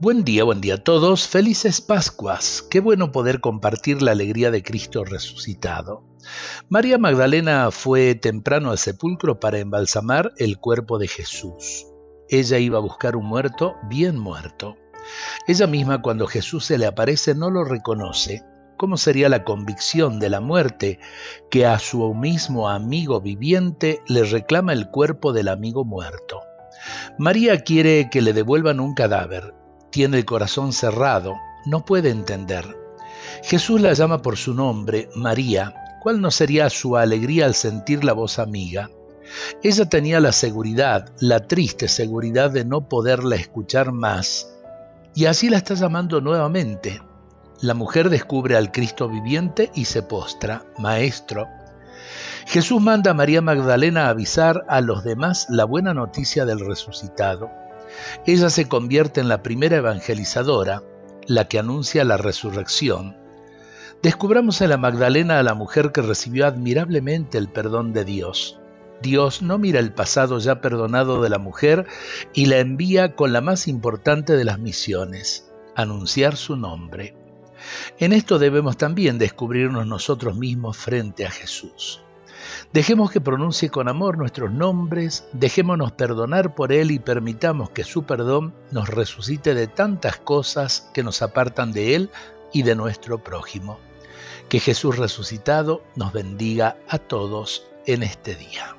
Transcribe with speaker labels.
Speaker 1: Buen día, buen día a todos. Felices Pascuas. Qué bueno poder compartir la alegría de Cristo resucitado. María Magdalena fue temprano al sepulcro para embalsamar el cuerpo de Jesús. Ella iba a buscar un muerto bien muerto. Ella misma cuando Jesús se le aparece no lo reconoce. ¿Cómo sería la convicción de la muerte que a su mismo amigo viviente le reclama el cuerpo del amigo muerto? María quiere que le devuelvan un cadáver tiene el corazón cerrado, no puede entender. Jesús la llama por su nombre, María. ¿Cuál no sería su alegría al sentir la voz amiga? Ella tenía la seguridad, la triste seguridad de no poderla escuchar más, y así la está llamando nuevamente. La mujer descubre al Cristo viviente y se postra, Maestro. Jesús manda a María Magdalena avisar a los demás la buena noticia del resucitado. Ella se convierte en la primera evangelizadora, la que anuncia la resurrección. Descubramos en la Magdalena a la mujer que recibió admirablemente el perdón de Dios. Dios no mira el pasado ya perdonado de la mujer y la envía con la más importante de las misiones, anunciar su nombre. En esto debemos también descubrirnos nosotros mismos frente a Jesús. Dejemos que pronuncie con amor nuestros nombres, dejémonos perdonar por Él y permitamos que su perdón nos resucite de tantas cosas que nos apartan de Él y de nuestro prójimo. Que Jesús resucitado nos bendiga a todos en este día.